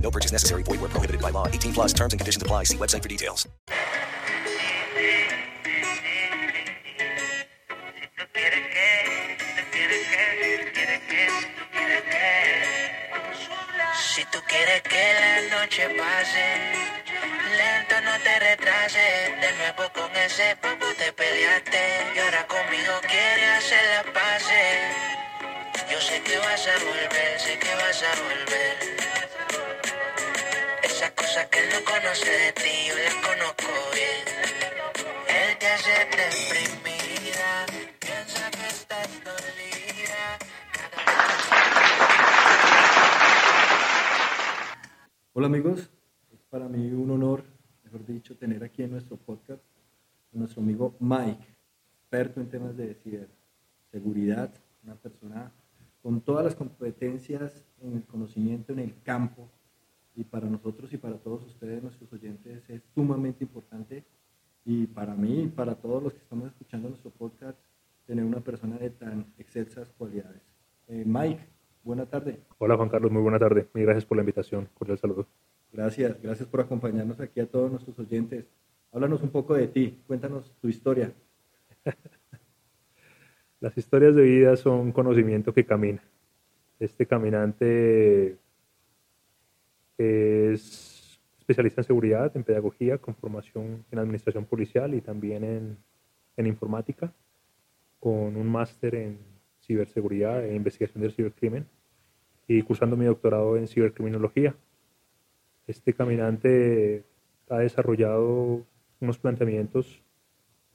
No purchase necessary. Void where prohibited by law. 18 plus terms and conditions apply. See website for details. Si tú quieres que la noche pase, lento no te retrases. De nuevo con ese papu te peleaste y ahora conmigo quieres hacer la pase. Yo sé que vas a volver, sé que vas a volver. Esas cosas que él no conoce de ti, yo las conozco bien. Él te hace deprimida, piensa que estás dolida. Hola amigos, es para mí un honor, mejor dicho, tener aquí en nuestro podcast a nuestro amigo Mike, experto en temas de ciberseguridad, una persona con todas las competencias en el conocimiento en el campo y para nosotros y para todos ustedes, nuestros oyentes, es sumamente importante y para mí y para todos los que estamos escuchando nuestro podcast, tener una persona de tan excelsas cualidades. Eh, Mike, buena tarde. Hola Juan Carlos, muy buena tarde. Mil gracias por la invitación. Cordial saludo. Gracias, gracias por acompañarnos aquí a todos nuestros oyentes. Háblanos un poco de ti, cuéntanos tu historia. Las historias de vida son conocimiento que camina. Este caminante es especialista en seguridad, en pedagogía, con formación en administración policial y también en, informática, con un máster en ciberseguridad e investigación del cibercrimen y cursando mi doctorado en cibercriminología. Este caminante ha desarrollado unos planteamientos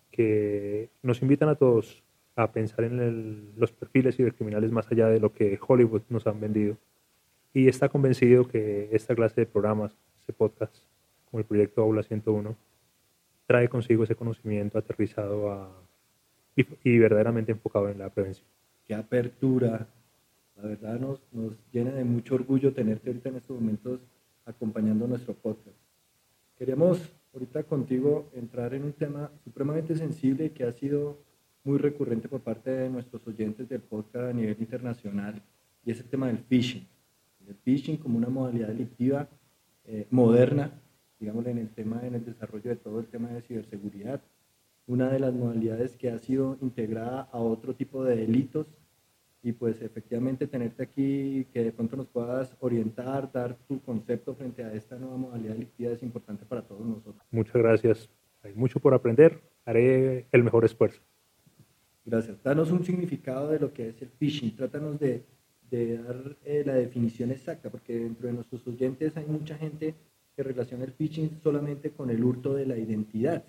que nos invitan a todos a pensar en los perfiles cibercriminales más allá de lo que Hollywood nos han vendido. Y está convencido que esta clase de programas, este podcast, como el proyecto Aula 101, trae consigo ese conocimiento aterrizado a- y, y verdaderamente enfocado en la prevención. Qué apertura. La verdad nos, nos llena de mucho orgullo tenerte ahorita en estos momentos acompañando nuestro podcast. Queríamos ahorita contigo entrar en un tema supremamente sensible que ha sido muy recurrente por parte de nuestros oyentes del podcast a nivel internacional y es el tema del phishing. El phishing como una modalidad delictiva eh, moderna, digamos en el tema, en el desarrollo de todo el tema de ciberseguridad, una de las modalidades que ha sido integrada a otro tipo de delitos y pues efectivamente tenerte aquí, que de pronto nos puedas orientar, dar tu concepto frente a esta nueva modalidad delictiva es importante para todos nosotros. Muchas gracias. Hay mucho por aprender. Haré el mejor esfuerzo. Gracias. Danos un significado de lo que es el phishing. Trátanos de, de dar eh, la definición exacta, porque dentro de nuestros oyentes hay mucha gente que relaciona el phishing solamente con el hurto de la identidad,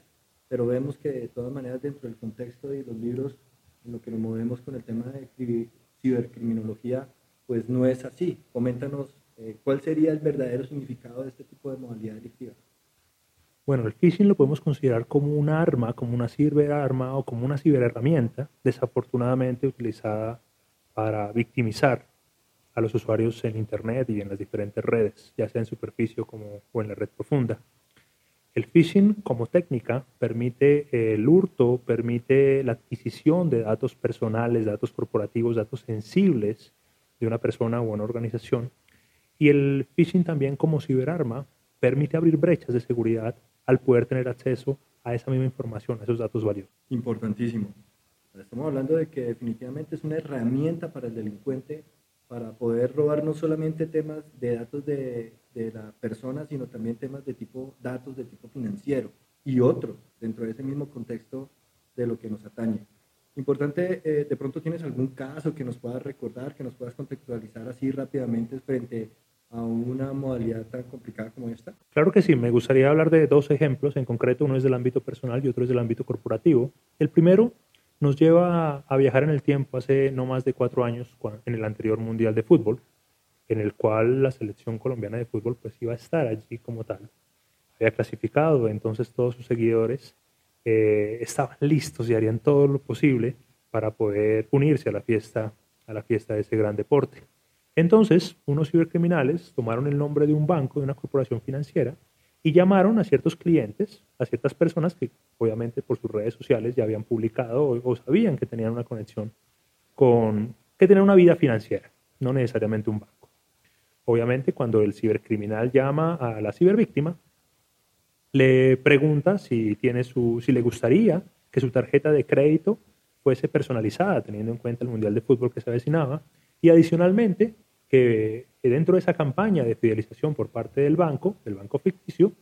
pero vemos que de todas maneras dentro del contexto de los libros en lo que nos movemos con el tema de cri- cibercriminología, pues no es así. Coméntanos eh, cuál sería el verdadero significado de este tipo de modalidad delictiva. Bueno, el phishing lo podemos considerar como un arma, como una ciberarma o como una ciberherramienta desafortunadamente utilizada para victimizar a los usuarios en Internet y en las diferentes redes, ya sea en superficie como, o en la red profunda. El phishing como técnica permite eh, el hurto, permite la adquisición de datos personales, datos corporativos, datos sensibles de una persona o una organización. Y el phishing también como ciberarma permite abrir brechas de seguridad al poder tener acceso a esa misma información, a esos datos valiosos. Importantísimo. Estamos hablando de que definitivamente es una herramienta para el delincuente para poder robar no solamente temas de datos de, de la persona, sino también temas de tipo datos de tipo financiero y otros dentro de ese mismo contexto de lo que nos atañe. Importante, eh, de pronto tienes algún caso que nos puedas recordar, que nos puedas contextualizar así rápidamente frente a una modalidad tan complicada como esta? Claro que sí, me gustaría hablar de dos ejemplos, en concreto uno es del ámbito personal y otro es del ámbito corporativo. El primero nos lleva a viajar en el tiempo hace no más de cuatro años en el anterior Mundial de Fútbol, en el cual la selección colombiana de fútbol pues iba a estar allí como tal. Había clasificado, entonces todos sus seguidores eh, estaban listos y harían todo lo posible para poder unirse a la fiesta, a la fiesta de ese gran deporte. Entonces, unos cibercriminales tomaron el nombre de un banco, de una corporación financiera, y llamaron a ciertos clientes, a ciertas personas que obviamente por sus redes sociales ya habían publicado o, sabían que tenían una conexión con, que tenían una vida financiera, no necesariamente un banco. Obviamente, cuando el cibercriminal llama a la cibervíctima, le pregunta si, tiene su, si le gustaría que su tarjeta de crédito fuese personalizada, teniendo en cuenta el Mundial de Fútbol que se avecinaba, y adicionalmente que dentro de esa campaña de fidelización por parte del banco, del banco ficticio,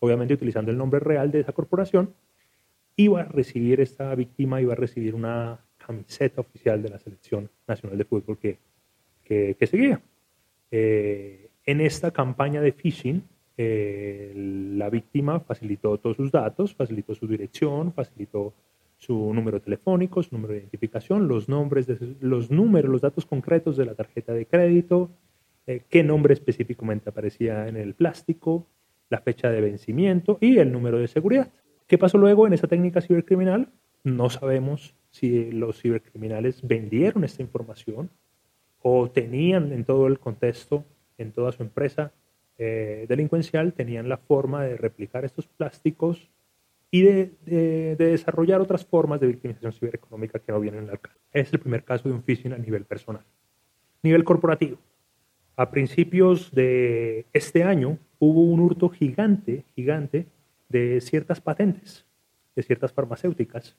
obviamente utilizando el nombre real de esa corporación, iba a recibir esta víctima, iba a recibir una camiseta oficial de la Selección Nacional de Fútbol que, que, seguía. Eh, en esta campaña de phishing, eh, la víctima facilitó todos sus datos, facilitó su dirección, facilitó su número telefónico, su número de identificación, los nombres, los números, los datos concretos de la tarjeta de crédito, eh, qué nombre específicamente aparecía en el plástico, la fecha de vencimiento y el número de seguridad. ¿Qué pasó luego en esa técnica cibercriminal? No sabemos si los cibercriminales vendieron esta información o tenían en todo el contexto, en toda su empresa, eh, delincuencial tenían la forma de replicar estos plásticos y de, desarrollar otras formas de victimización cibereconómica que no vienen al caso. Es el primer caso de un phishing a nivel personal. Nivel corporativo. A principios de este año hubo un hurto gigante, gigante, de ciertas patentes, de ciertas farmacéuticas,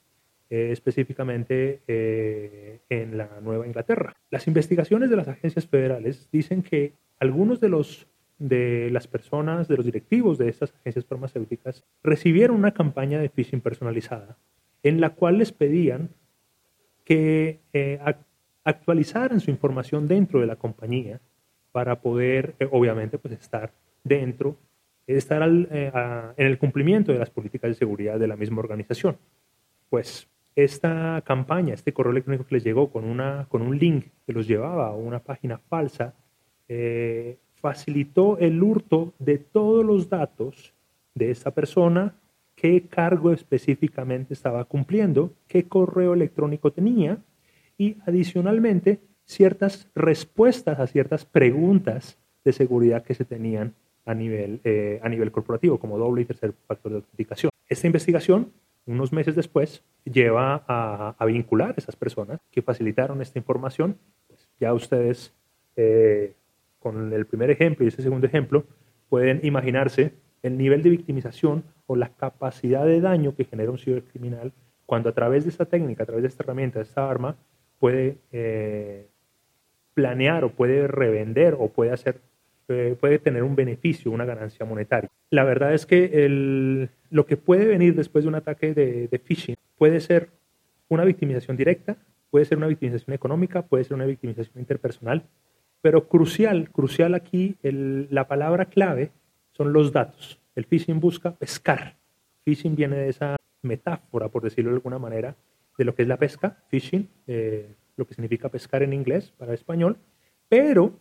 eh, específicamente eh, en la Nueva Inglaterra. Las investigaciones de las agencias federales dicen que algunos de los de las personas, de los directivos de estas agencias farmacéuticas, recibieron una campaña de phishing personalizada en la cual les pedían que eh, actualizaran su información dentro de la compañía para poder, eh, obviamente, pues estar dentro, estar eh, en el cumplimiento de las políticas de seguridad de la misma organización. Pues esta campaña, este correo electrónico que les llegó con, una, con un link que los llevaba a una página falsa, facilitó el hurto de todos los datos de esa persona, qué cargo específicamente estaba cumpliendo, qué correo electrónico tenía y adicionalmente ciertas respuestas a ciertas preguntas de seguridad que se tenían a nivel, eh, a nivel corporativo, como doble y tercer factor de autenticación. Esta investigación, unos meses después, lleva a, vincular a esas personas que facilitaron esta información. Pues ya ustedes eh, con el primer ejemplo y ese segundo ejemplo, pueden imaginarse el nivel de victimización o la capacidad de daño que genera un cibercriminal cuando a través de esta técnica, a través de esta herramienta, de esta arma, puede eh, planear o puede revender o puede hacer eh, puede tener un beneficio, una ganancia monetaria. La verdad es que lo que puede venir después de un ataque de, de phishing puede ser una victimización directa, puede ser una victimización económica, puede ser una victimización interpersonal, pero crucial, crucial aquí, la palabra clave son los datos. El phishing busca pescar. Phishing viene de esa metáfora, por decirlo de alguna manera, de lo que es la pesca, fishing, eh, lo que significa pescar en inglés para español, pero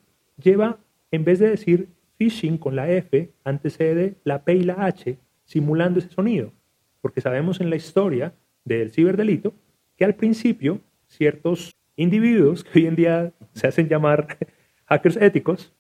lleva, en vez de decir phishing con la F, antecede la P y la H, simulando ese sonido. Porque sabemos en la historia del ciberdelito que al principio ciertos individuos que hoy en día se hacen llamar hackers éticos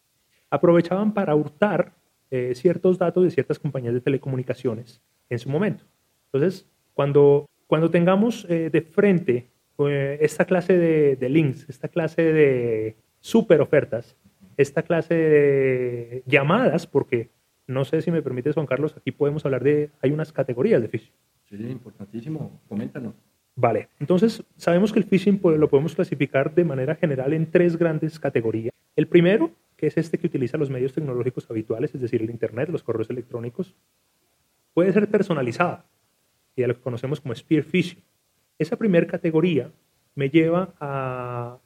aprovechaban para hurtar eh, ciertos datos de ciertas compañías de telecomunicaciones en su momento. Entonces, cuando, cuando tengamos eh, de frente eh, esta clase de, links, esta clase de super ofertas, esta clase de llamadas, porque no sé si me permites, Juan Carlos, aquí podemos hablar de, hay unas categorías de phishing. Sí, importantísimo, coméntanos. Vale, entonces sabemos que el phishing pues, lo podemos clasificar de manera general en tres grandes categorías. El primero, que es este que utiliza los medios tecnológicos habituales, es decir, el Internet, los correos electrónicos, puede ser personalizado y a lo que conocemos como spear phishing. Esa primera categoría me lleva a,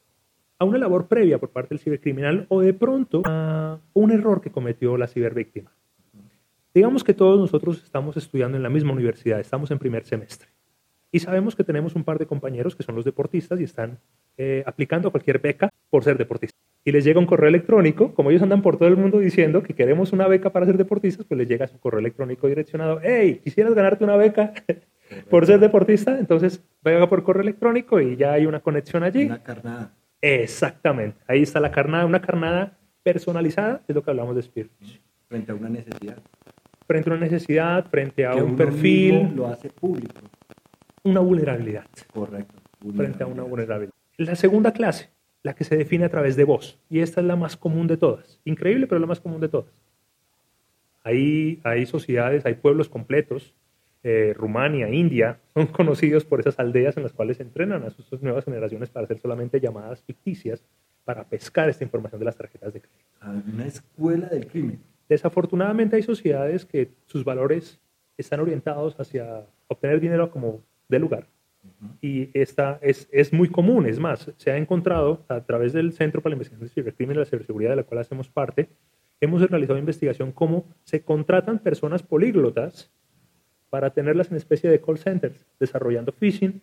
una labor previa por parte del cibercriminal o de pronto a un error que cometió la cibervíctima. Digamos que todos nosotros estamos estudiando en la misma universidad, estamos en primer semestre y sabemos que tenemos un par de compañeros que son los deportistas y están eh, aplicando cualquier beca por ser deportistas. Y les llega un correo electrónico, como ellos andan por todo el mundo diciendo que queremos una beca para ser deportistas, pues les llega su correo electrónico direccionado, hey, ¿quisieras ganarte una beca por ser deportista? Entonces, venga por correo electrónico y ya hay una conexión allí. Una carnada. Exactamente, ahí está la carnada, una carnada personalizada, es lo que hablamos de Spear. Frente a una necesidad. Frente a una necesidad, frente a Que un uno perfil, mismo lo hace público. una vulnerabilidad. Correcto. frente a una vulnerabilidad. La segunda clase, la que se define a través de voz, y esta es la más común de todas. Increíble, pero la más común de todas. Hay, hay sociedades, hay pueblos completos, eh, Rumania, India, son conocidos por esas aldeas en las cuales entrenan a sus nuevas generaciones para hacer solamente llamadas ficticias para pescar esta información de las tarjetas de crédito. Una escuela del crimen. Desafortunadamente hay sociedades que sus valores están orientados hacia obtener dinero como de lugar. Y esta es, es muy común, es más, se ha encontrado a través del Centro para la Investigación de Cibercrimen y la Ciberseguridad, de la cual hacemos parte, hemos realizado investigación cómo se contratan personas políglotas para tenerlas en especie de call centers, desarrollando phishing,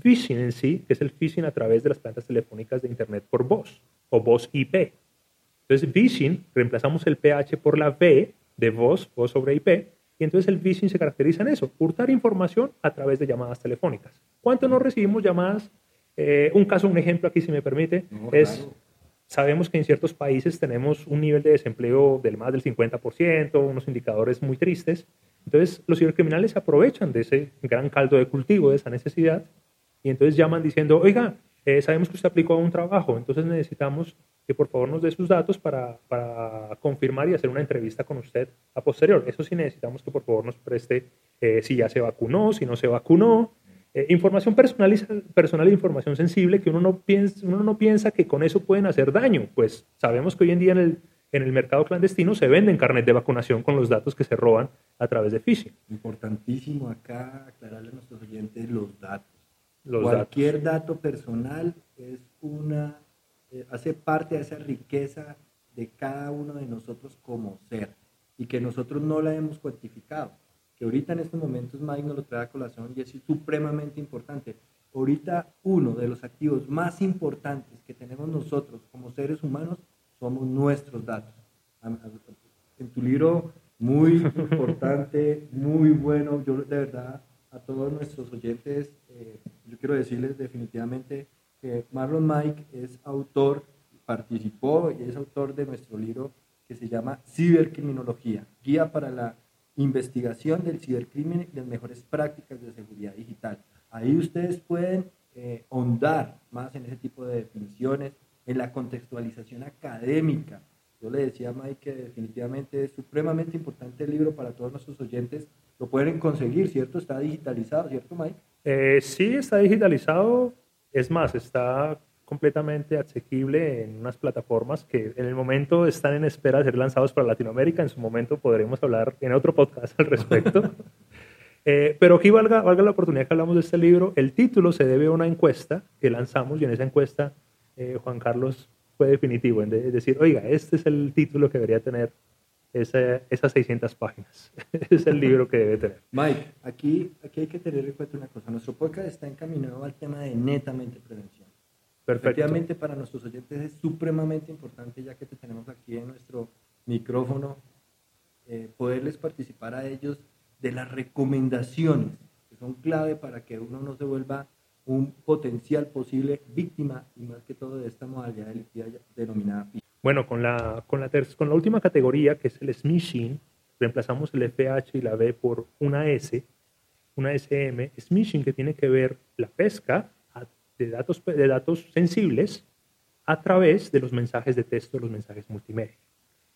phishing en sí, que es el phishing a través de las plantas telefónicas de Internet por voz o voz IP. Entonces, phishing, reemplazamos el PH por la V de voz, voz sobre IP, y entonces el phishing se caracteriza en eso, hurtar información a través de llamadas telefónicas. ¿Cuánto no recibimos llamadas? Eh, un caso, un ejemplo aquí, si me permite, No, es, claro. sabemos que en ciertos países tenemos un nivel de desempleo del más del 50%, unos indicadores muy tristes. Entonces, los cibercriminales se aprovechan de ese gran caldo de cultivo, de esa necesidad, y entonces llaman diciendo, oiga, eh, sabemos que usted aplicó a un trabajo, entonces necesitamos que por favor nos dé sus datos para, para confirmar y hacer una entrevista con usted a posterior. Eso sí necesitamos que por favor nos preste eh, si ya se vacunó, si no se vacunó. Eh, información personal, y, personal e información sensible que uno no, piensa, uno no piensa que con eso pueden hacer daño. Pues sabemos que hoy en día en el, en el mercado clandestino se venden carnet de vacunación con los datos que se roban a través de phishing. Importantísimo acá aclararle a nuestros oyentes los datos. Los Cualquier dato personal es una, eh, hace parte de esa riqueza de cada uno de nosotros como ser y que nosotros no la hemos cuantificado. Que ahorita en estos momentos Mike nos lo trae a colación y es supremamente importante. Ahorita uno de los activos más importantes que tenemos nosotros como seres humanos somos nuestros datos. Am- am- En tu libro, muy importante, muy bueno, yo de verdad a todos nuestros oyentes, eh, yo quiero decirles definitivamente Marlon Mike es autor, participó y es autor de nuestro libro que se llama Cibercriminología, guía para la investigación del cibercrimen y las mejores prácticas de seguridad digital. Ahí ustedes pueden eh, ahondar más en ese tipo de definiciones, en la contextualización académica. Yo le decía a Mike que definitivamente es supremamente importante el libro para todos nuestros oyentes. Lo pueden conseguir, ¿cierto? Está digitalizado, ¿cierto, Mike? Eh, sí, está digitalizado. Es más, está completamente asequible en unas plataformas que en el momento están en espera de ser lanzados para Latinoamérica. En su momento podremos hablar en otro podcast al respecto. Eh, pero aquí valga, valga la oportunidad que hablamos de este libro. El título se debe a una encuesta que lanzamos y en esa encuesta eh, Juan Carlos fue definitivo en de- decir, oiga, este es el título que debería tener esa- esas 600 páginas. es el libro que debe tener. Mike, aquí, aquí hay que tener en cuenta una cosa. Nuestro podcast está encaminado al tema de netamente prevención. Perfecto. Efectivamente, para nuestros oyentes es supremamente importante, ya que te tenemos aquí en nuestro micrófono, eh, poderles participar a ellos de las recomendaciones que son clave para que uno no se vuelva un potencial posible víctima y más que todo de esta modalidad delictiva denominada. Bueno, con la, con, la con la última categoría, que es el smishing, reemplazamos el FH y la B por una S, una SM, smishing que tiene que ver la pesca de datos, de datos sensibles a través de los mensajes de texto, los mensajes multimedia.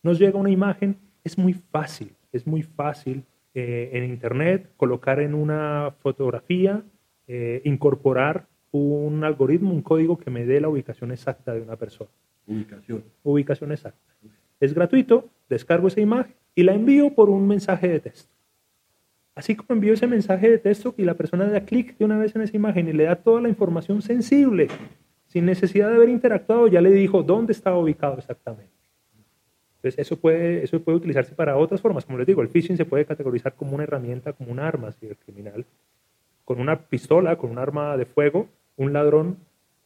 Nos llega una imagen, es muy fácil, es muy fácil eh, en Internet colocar en una fotografía eh, incorporar un algoritmo, un código que me dé la ubicación exacta de una persona. Ubicación. Ubicación exacta. Es gratuito, descargo esa imagen y la envío por un mensaje de texto. Así como envío ese mensaje de texto y la persona da clic de una vez en esa imagen y le da toda la información sensible, sin necesidad de haber interactuado, ya le dijo dónde estaba ubicado exactamente. Entonces, eso puede, eso puede utilizarse para otras formas. Como les digo, el phishing se puede categorizar como una herramienta, como un arma cibercriminal. Con una pistola, con un arma de fuego, un ladrón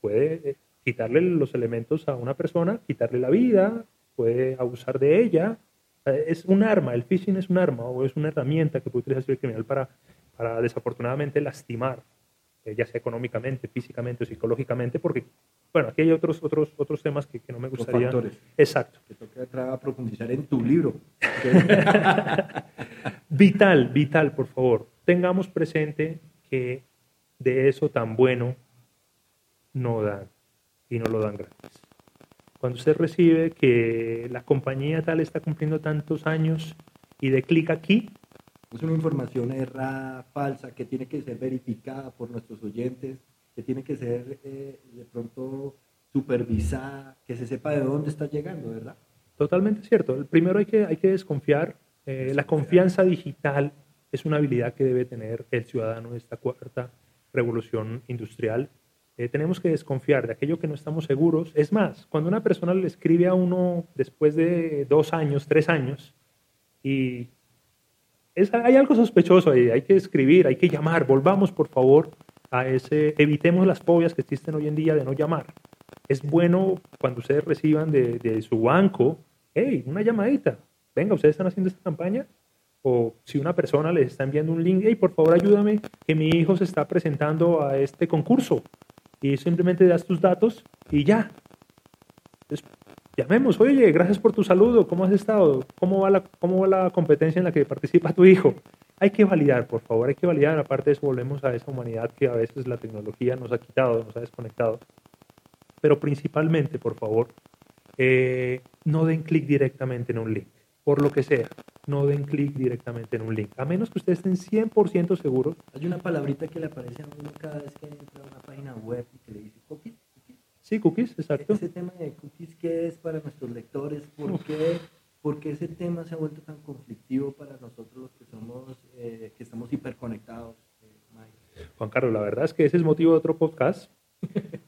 puede eh, quitarle los elementos a una persona, quitarle la vida, puede abusar de ella. Eh, Es un arma, el phishing es un arma o es una herramienta que puede utilizar el cibercriminal para, para desafortunadamente lastimar, eh, ya sea económicamente, físicamente o psicológicamente, porque, bueno, aquí hay otros, otros, otros temas que, que no me Los gustaría. factores. Exacto. Que toca profundizar en tu libro. Vital, vital, por favor. Tengamos presente que de eso tan bueno no dan y no lo dan gratis. Cuando usted recibe que la compañía tal está cumpliendo tantos años y de clic aquí, Es una información errada, falsa, que tiene que ser verificada por nuestros oyentes, que tiene que ser eh, de pronto supervisada, que se sepa de dónde está llegando, ¿verdad? totalmente cierto. El primero hay que, hay que desconfiar. Eh, la confianza digital es una habilidad que debe tener el ciudadano de esta cuarta revolución industrial. Eh, tenemos que desconfiar de aquello que no estamos seguros. Es más, cuando una persona le escribe a uno después de dos años, tres años, y es- hay algo sospechoso ahí, hay que escribir, hay que llamar, volvamos por favor a ese, evitemos las fobias que existen hoy en día de no llamar. Es bueno cuando ustedes reciban de, de su banco, hey, una llamadita, venga, ustedes están haciendo esta campaña, o si una persona les está enviando un link, hey, por favor ayúdame, que mi hijo se está presentando a este concurso, y simplemente das tus datos y ya. Entonces, llamemos, oye, gracias por tu saludo, ¿cómo has estado? ¿Cómo va, la, ¿Cómo va la competencia en la que participa tu hijo? Hay que validar, por favor, hay que validar. Aparte de eso, volvemos a esa humanidad que a veces la tecnología nos ha quitado, nos ha desconectado. Pero principalmente, por favor, eh, no den clic directamente en un link, por lo que sea. No den clic directamente en un link, a menos que ustedes estén 100% seguros. Hay una palabrita que le aparece a uno cada vez que entra a una página web y que le dice cookies. cookies. Sí, cookies, exacto. Ese tema de cookies, ¿qué es para nuestros lectores? ¿Por qué, por qué ese tema se ha vuelto tan conflictivo para nosotros los que somos, eh, que estamos hiperconectados? eh? Juan Carlos, la verdad es que ese es motivo de otro podcast,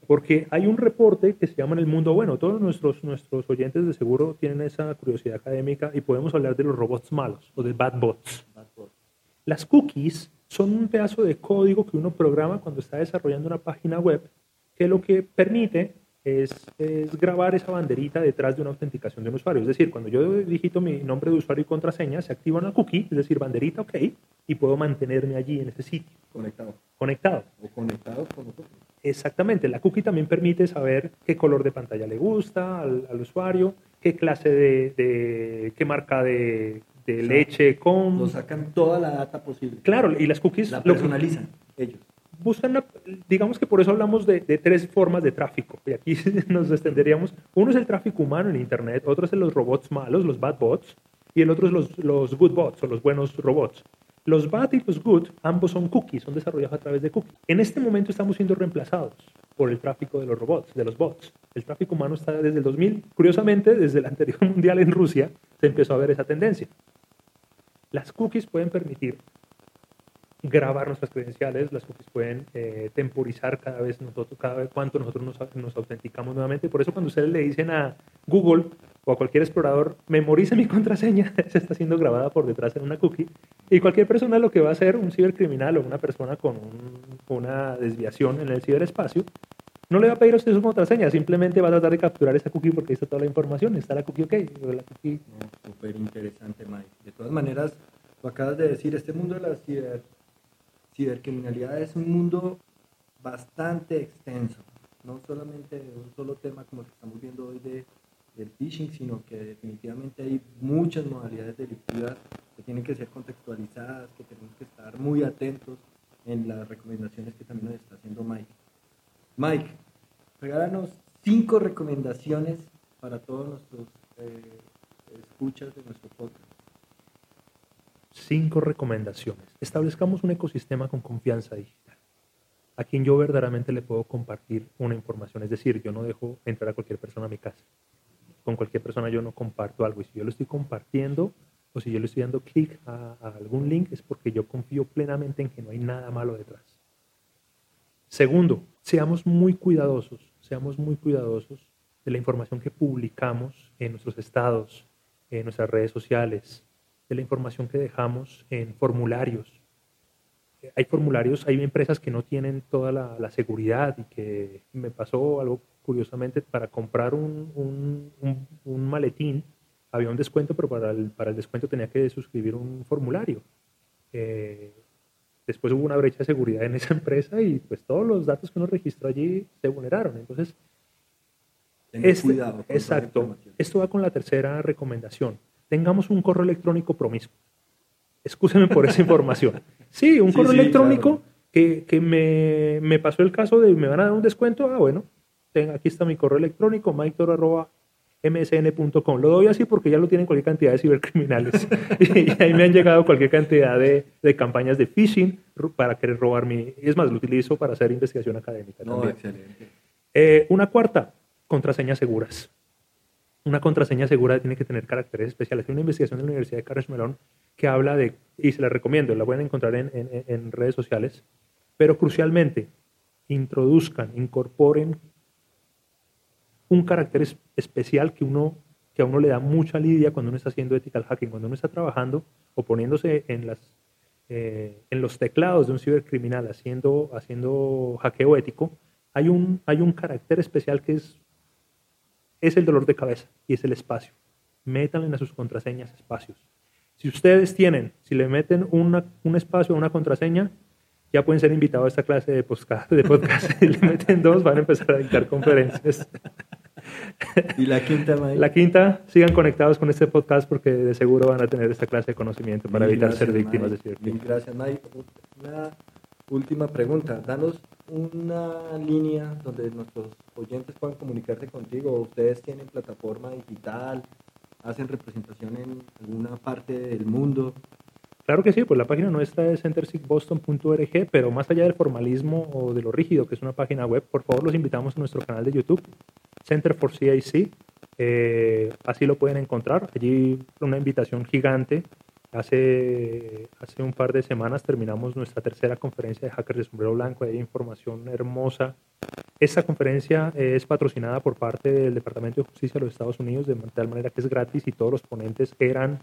porque hay un reporte que se llama En el Mundo Bueno. Todos nuestros, nuestros oyentes de seguro tienen esa curiosidad académica y podemos hablar de los robots malos o de bad bots. Bad. Las cookies son un pedazo de código que uno programa cuando está desarrollando una página web que lo que permite es, es grabar esa banderita detrás de una autenticación de un usuario. Es decir, cuando yo digito mi nombre de usuario y contraseña, se activa una cookie, es decir, banderita OK, y puedo mantenerme allí en ese sitio, Conectado. conectado. O conectados con nosotros. Exactamente, la cookie también permite saber qué color de pantalla le gusta al, al usuario, qué clase de, de- qué marca de, de sea, leche con... Nos sacan toda la data posible. Claro, y las cookies La lo personalizan ellos. buscan, digamos que por eso hablamos de, de tres formas de tráfico, y aquí nos extenderíamos. Uno es el tráfico humano en Internet, otro es los robots malos, los bad bots, y el otro es los, los good bots o los buenos robots. Los bad y los good, ambos son cookies, son desarrollados a través de cookies. En este momento estamos siendo reemplazados por el tráfico de los robots, de los bots. El tráfico humano está desde el 2000, curiosamente, desde el anterior mundial en Rusia, se empezó a ver esa tendencia. Las cookies pueden permitir grabar nuestras credenciales, las cookies pueden eh, temporizar cada vez nosotros, cada vez cuánto nosotros nos, nos autenticamos nuevamente. Por eso cuando ustedes le dicen a Google o a cualquier explorador, memorice mi contraseña, se está siendo grabada por detrás en una cookie. Y cualquier persona lo que va a hacer, un cibercriminal o una persona con un- una desviación en el ciberespacio, no le va a pedir a usted su contraseña, simplemente va a tratar de capturar esa cookie porque ahí está toda la información, está la cookie ok, la cookie No, Súper interesante, Mike. De todas maneras, lo acabas de decir, este mundo de la ciber, cibercriminalidad es un mundo bastante extenso. No solamente un solo tema como el que estamos viendo hoy de, del phishing, sino que definitivamente hay muchas modalidades delictivas que tienen que ser contextualizadas, que tenemos que estar muy atentos en las recomendaciones que también nos está haciendo Mike. Mike, regálanos cinco recomendaciones para todos nuestros eh, escuchas de nuestro podcast. Cinco recomendaciones. Establezcamos un ecosistema con confianza digital. a quien yo verdaderamente le puedo compartir una información. Es decir, yo no dejo entrar a cualquier persona a mi casa. Con cualquier persona yo no comparto algo. Y si yo lo estoy compartiendo o si yo le estoy dando clic a, algún link es porque yo confío plenamente en que no hay nada malo detrás. Segundo, seamos muy cuidadosos, seamos muy cuidadosos de la información que publicamos en nuestros estados, en nuestras redes sociales, de la información que dejamos en formularios. Hay formularios, hay empresas que no tienen toda la, seguridad y que me pasó algo curiosamente para comprar un, maletín, había un descuento, pero para el, para el, descuento tenía que suscribir un formulario. Eh, después hubo una brecha de seguridad en esa empresa y pues todos los datos que uno registró allí se vulneraron. Entonces, este, cuidado exacto. Esto va con la tercera recomendación. Tengamos un correo electrónico promiscuo. Excúsenme por esa información. Sí, un correo electrónico que, que me, me, pasó el caso de me van a dar un descuento. Ah, bueno, aquí está mi correo electrónico, msn.com. Lo doy así porque ya lo tienen cualquier cantidad de cibercriminales. y ahí me han llegado cualquier cantidad de, de, campañas de phishing para querer robar mi... Es más, lo utilizo para hacer investigación académica. No, excelente. Eh, una cuarta, contraseñas seguras. Una contraseña segura tiene que tener caracteres especiales. Hay una investigación de la Universidad de Carlos Melón que habla de, y se la recomiendo, la pueden encontrar en, en, redes sociales, pero crucialmente, introduzcan, incorporen un carácter especial que, uno, que a uno le da mucha lidia cuando uno está haciendo ethical hacking, cuando uno está trabajando o poniéndose en, las, eh, en los teclados de un cibercriminal haciendo, haciendo hackeo ético, hay un, hay un carácter especial que es es el dolor de cabeza y es el espacio. Métanle a sus contraseñas espacios. Si ustedes tienen, si le meten un espacio a una contraseña, ya pueden ser invitados a esta clase de podcast. De le meten dos, van a empezar a dictar conferencias. ¿Y la quinta, Mike? La quinta, sigan conectados con este podcast porque de seguro van a tener esta clase de conocimiento para evitar ser víctimas de cibercrimen. Gracias, Mike. Una última pregunta. Danos una línea donde nuestros oyentes puedan comunicarse contigo. Ustedes tienen plataforma digital, hacen representación en alguna parte del mundo. Claro que sí, pues la página nuestra es centersigboston.org, pero más allá del formalismo o de lo rígido, que es una página web, por favor los invitamos a nuestro canal de YouTube, Center for CIC. Eh, así lo pueden encontrar. Allí una invitación gigante Hace, hace un par de semanas terminamos nuestra tercera conferencia de Hackers de Sombrero Blanco. Hay información hermosa. Esta conferencia es patrocinada por parte del Departamento de Justicia de los Estados Unidos de tal manera que es gratis y todos los ponentes eran,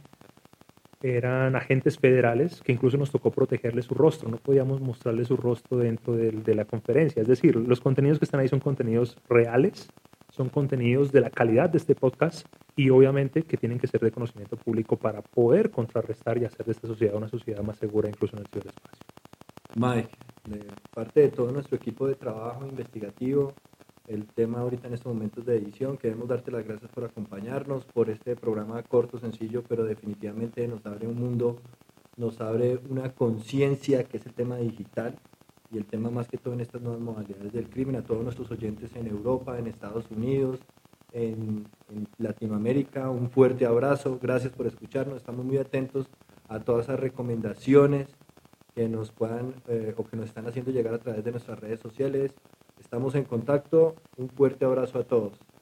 eran agentes federales que incluso nos tocó protegerles su rostro. No podíamos mostrarles su rostro dentro de, de la conferencia. Es decir, los contenidos que están ahí son contenidos reales son contenidos de la calidad de este podcast y obviamente que tienen que ser de conocimiento público para poder contrarrestar y hacer de esta sociedad una sociedad más segura incluso en el ciberespacio. Mike, de parte de todo nuestro equipo de trabajo investigativo, el tema ahorita en estos momentos de edición, queremos darte las gracias por acompañarnos, por este programa corto, sencillo, pero definitivamente nos abre un mundo, nos abre una conciencia que es el tema digital y el tema más que todo en estas nuevas modalidades del crimen, a todos nuestros oyentes en Europa, en Estados Unidos, en, Latinoamérica, un fuerte abrazo, gracias por escucharnos, estamos muy atentos a todas esas recomendaciones que nos puedan eh, o que nos están haciendo llegar a través de nuestras redes sociales. Estamos en contacto, un fuerte abrazo a todos.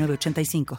85